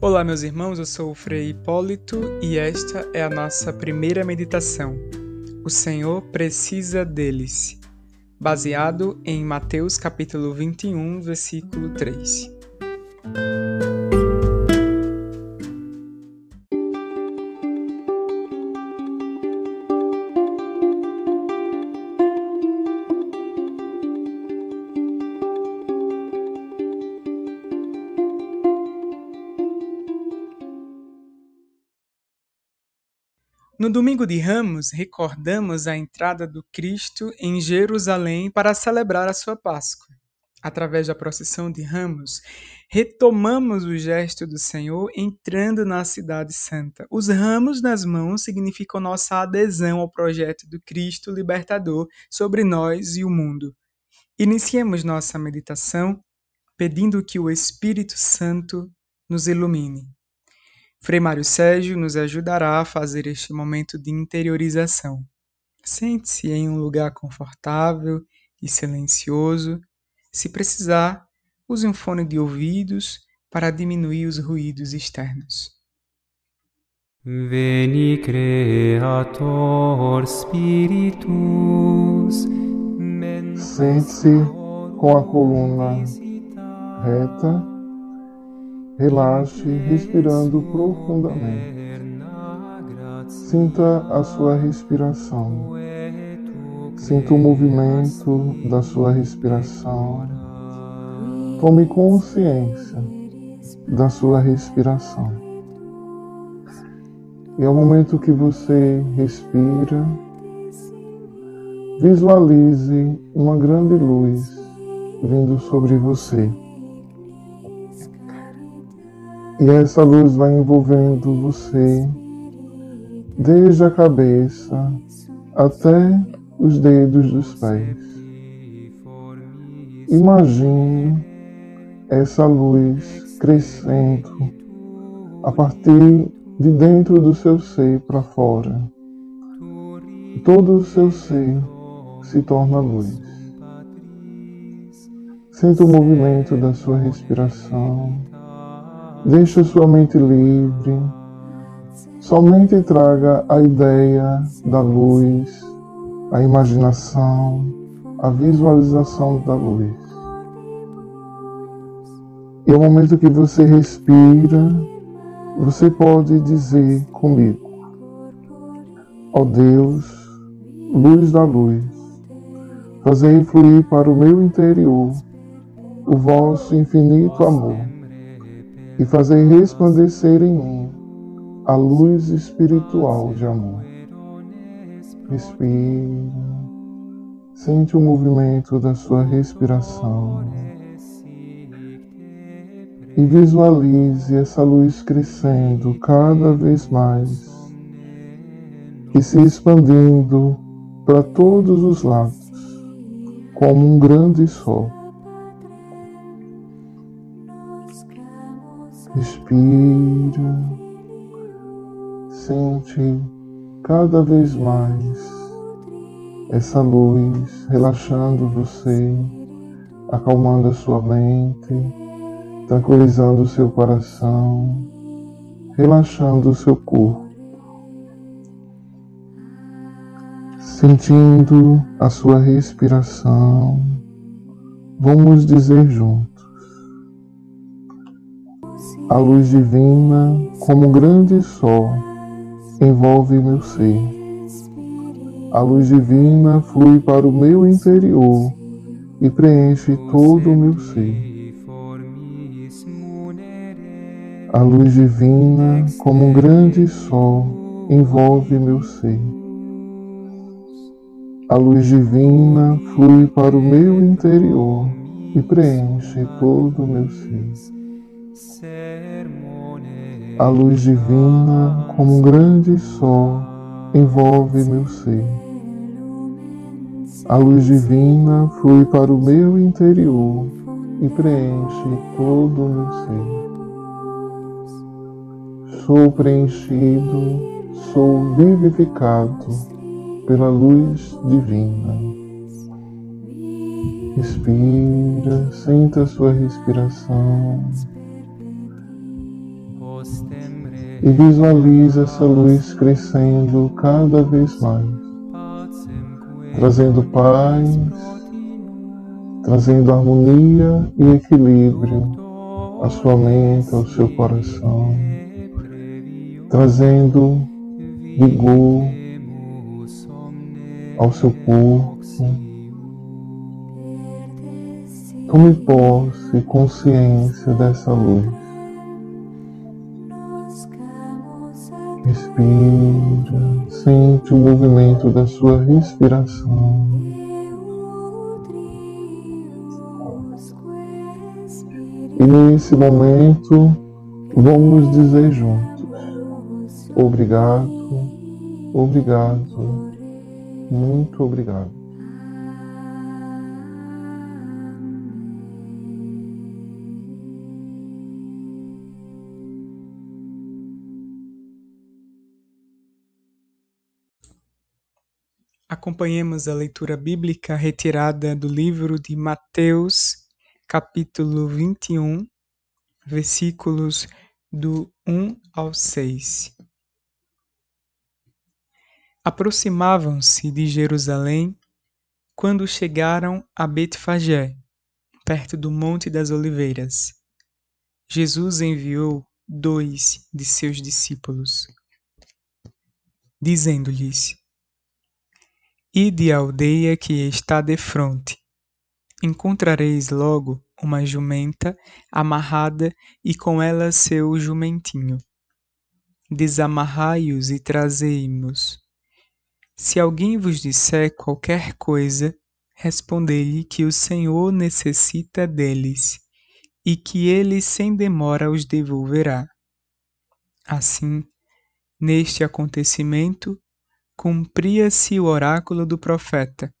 Olá, meus irmãos, eu sou o Frei Hipólito e esta é a nossa primeira meditação. O Senhor precisa deles, baseado em Mateus capítulo 21, versículo 3. No domingo de Ramos, recordamos a entrada do Cristo em Jerusalém para celebrar a sua Páscoa. Através da procissão de Ramos, retomamos o gesto do Senhor entrando na Cidade Santa. Os ramos nas mãos significam nossa adesão ao projeto do Cristo libertador sobre nós e o mundo. Iniciemos nossa meditação pedindo que o Espírito Santo nos ilumine. Frei Mário Sérgio nos ajudará a fazer este momento de interiorização. Sente-se em um lugar confortável e silencioso. Se precisar, use um fone de ouvidos para diminuir os ruídos externos. Veni Creator Spiritus Sente-se com a coluna reta Relaxe, respirando profundamente. Sinta a sua respiração. Sinta o movimento da sua respiração. Tome consciência da sua respiração. E ao momento que você respira, visualize uma grande luz vindo sobre você. E essa luz vai envolvendo você desde a cabeça até os dedos dos pés. Imagine essa luz crescendo a partir de dentro do seu ser para fora. Todo o seu ser se torna luz. Sinta o movimento da sua respiração Deixe sua mente livre. Somente traga a ideia da luz, a imaginação, a visualização da luz. E ao momento que você respira, você pode dizer comigo: Ó oh Deus, luz da luz, fazei fluir para o meu interior o vosso infinito amor e fazei resplandecer em mim a luz espiritual de amor. Respire, sente o movimento da sua respiração e visualize essa luz crescendo cada vez mais e se expandindo para todos os lados, como um grande sol. Respira, sente cada vez mais essa luz relaxando você, acalmando a sua mente, tranquilizando o seu coração, relaxando o seu corpo. Sentindo a sua respiração, vamos dizer juntos a luz divina, como um grande sol, envolve meu ser. A luz divina flui para o meu interior e preenche todo o meu ser. A luz divina, como um grande sol, envolve meu ser. A luz divina flui para o meu interior e preenche todo o meu ser. A luz divina, como um grande sol, envolve meu ser. A luz divina flui para o meu interior e preenche todo o meu ser. Sou preenchido, sou vivificado pela luz divina. Respira, sinta a sua respiração. E visualize essa luz crescendo cada vez mais, trazendo paz, trazendo harmonia e equilíbrio à sua mente, ao seu coração, trazendo vigor ao seu corpo. Tome posse consciência dessa luz. Respira, sente o movimento da sua respiração. E nesse momento, vamos dizer juntos: Obrigado, obrigado, muito obrigado. Acompanhemos a leitura bíblica retirada do livro de Mateus, capítulo 21, versículos do 1 ao 6. Aproximavam-se de Jerusalém quando chegaram a Betfagé, perto do Monte das Oliveiras. Jesus enviou dois de seus discípulos, dizendo-lhes: Ide à aldeia que está defronte. Encontrareis logo uma jumenta amarrada e com ela seu jumentinho. Desamarrai-os e trazei-mos. Se alguém vos disser qualquer coisa, respondei-lhe que o Senhor necessita deles e que ele sem demora os devolverá. Assim, neste acontecimento, cumpria-se o oráculo do profeta.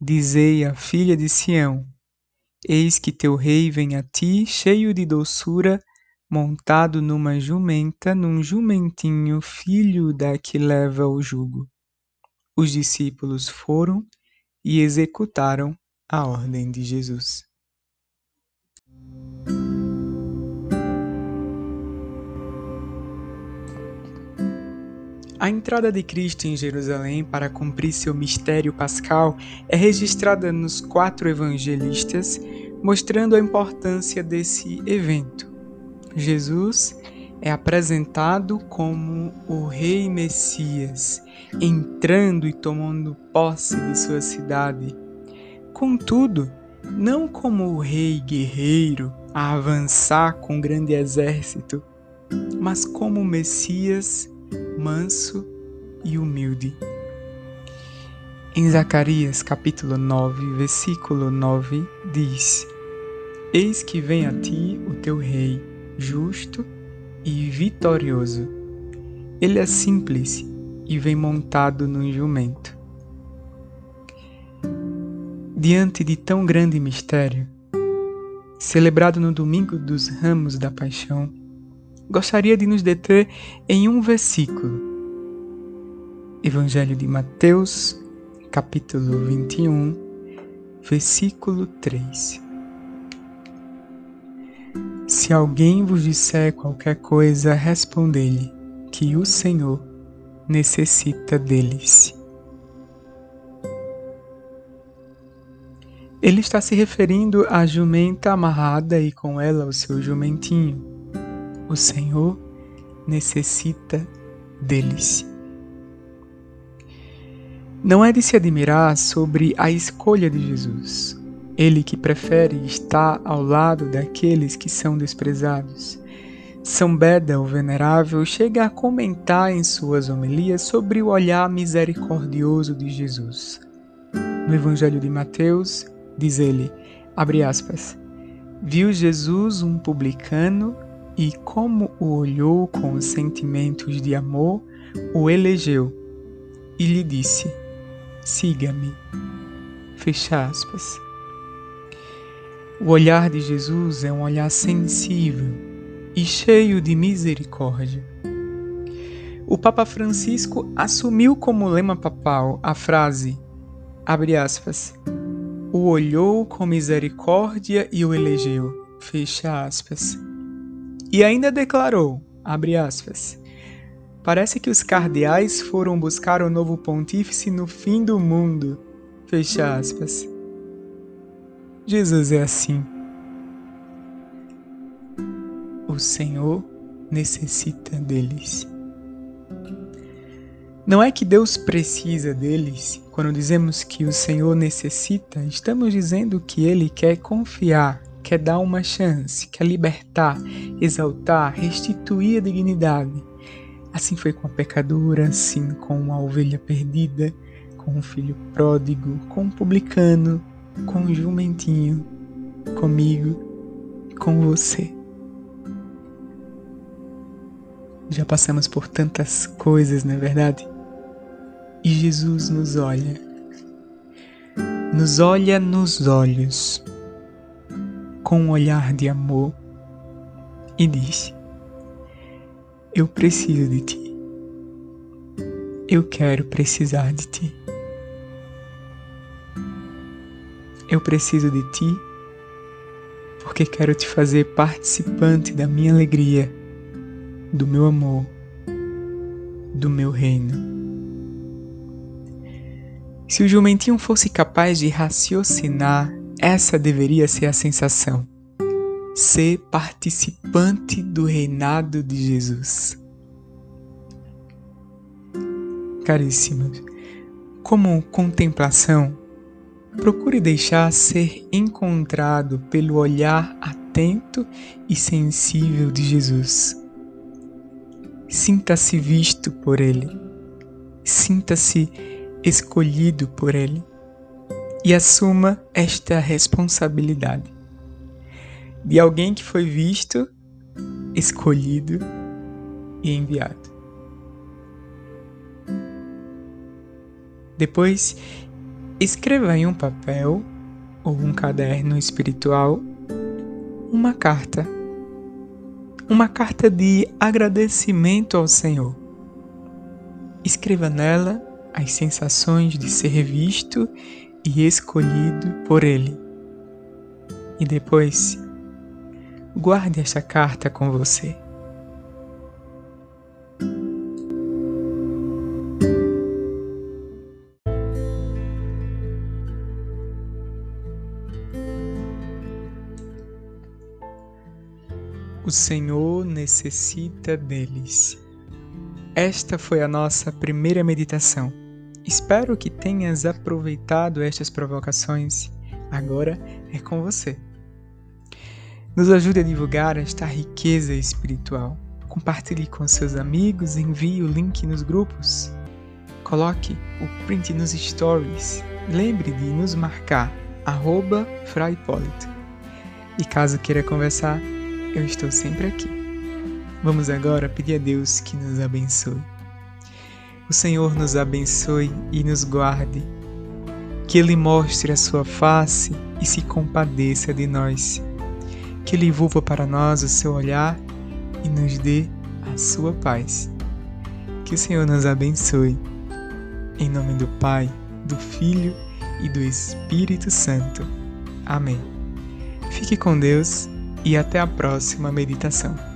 Dizei à filha de Sião: Eis que teu rei vem a ti, cheio de doçura, montado numa jumenta, num jumentinho, filho da que leva o jugo. Os discípulos foram e executaram a ordem de Jesus. A entrada de Cristo em Jerusalém para cumprir seu mistério pascal é registrada nos quatro evangelistas, mostrando a importância desse evento. Jesus é apresentado como o Rei Messias, entrando e tomando posse de sua cidade. Contudo, não como o rei guerreiro a avançar com grande exército, mas como o Messias manso e humilde. Em Zacarias capítulo 9, versículo 9 diz: Eis que vem a ti o teu rei, justo e vitorioso. Ele é simples e vem montado num jumento. Diante de tão grande mistério, celebrado no domingo dos ramos da paixão, gostaria de nos deter em um versículo. Evangelho de Mateus, capítulo 21, versículo 3. Se alguém vos disser qualquer coisa, respondei-lhe que o Senhor necessita deles. Ele está se referindo à jumenta amarrada e com ela o seu jumentinho o Senhor necessita deles. Não é de se admirar sobre a escolha de Jesus, ele que prefere estar ao lado daqueles que são desprezados. São Beda, o Venerável, chega a comentar em suas homilias sobre o olhar misericordioso de Jesus. No Evangelho de Mateus, diz ele, abre aspas, viu Jesus um publicano e, como o olhou com sentimentos de amor, o elegeu e lhe disse: Siga-me. Fecha aspas. O olhar de Jesus é um olhar sensível e cheio de misericórdia. O Papa Francisco assumiu como lema papal a frase, abre aspas, o olhou com misericórdia e o elegeu, fecha aspas. E ainda declarou, Abre aspas. Parece que os cardeais foram buscar o novo pontífice no fim do mundo. Fecha aspas. Jesus é assim. O Senhor necessita deles. Não é que Deus precisa deles. Quando dizemos que o Senhor necessita, estamos dizendo que Ele quer confiar, quer dar uma chance, quer libertar, exaltar, restituir a dignidade. Assim foi com a pecadora, assim com a ovelha perdida, com o filho pródigo, com o publicano, com o jumentinho, comigo, com você. Já passamos por tantas coisas, não é verdade? E Jesus nos olha, nos olha nos olhos, com um olhar de amor e diz: Eu preciso de ti. Eu quero precisar de ti. Eu preciso de ti porque quero te fazer participante da minha alegria, do meu amor, do meu reino. Se o jumentinho fosse capaz de raciocinar, essa deveria ser a sensação. Ser participante do reinado de Jesus. Caríssimos, como contemplação, procure deixar ser encontrado pelo olhar atento e sensível de Jesus. Sinta-se visto por Ele. Sinta-se escolhido por Ele e assuma esta responsabilidade de alguém que foi visto, escolhido e enviado. Depois, escreva em um papel ou um caderno espiritual uma carta. Uma carta de agradecimento ao Senhor. Escreva nela as sensações de ser visto e escolhido por Ele. E depois, guarde esta carta com você. O Senhor necessita deles. Esta foi a nossa primeira meditação. Espero que tenhas aproveitado estas provocações. Agora é com você. Nos ajude a divulgar esta riqueza espiritual. Compartilhe com seus amigos, envie o link nos grupos. Coloque o print nos stories. Lembre de nos marcar, arroba E caso queira conversar, eu estou sempre aqui. Vamos agora pedir a Deus que nos abençoe. O Senhor nos abençoe e nos guarde. Que Ele mostre a sua face e se compadeça de nós. Que Ele envolva para nós o seu olhar e nos dê a sua paz. Que o Senhor nos abençoe. Em nome do Pai, do Filho e do Espírito Santo. Amém. Fique com Deus e até a próxima meditação.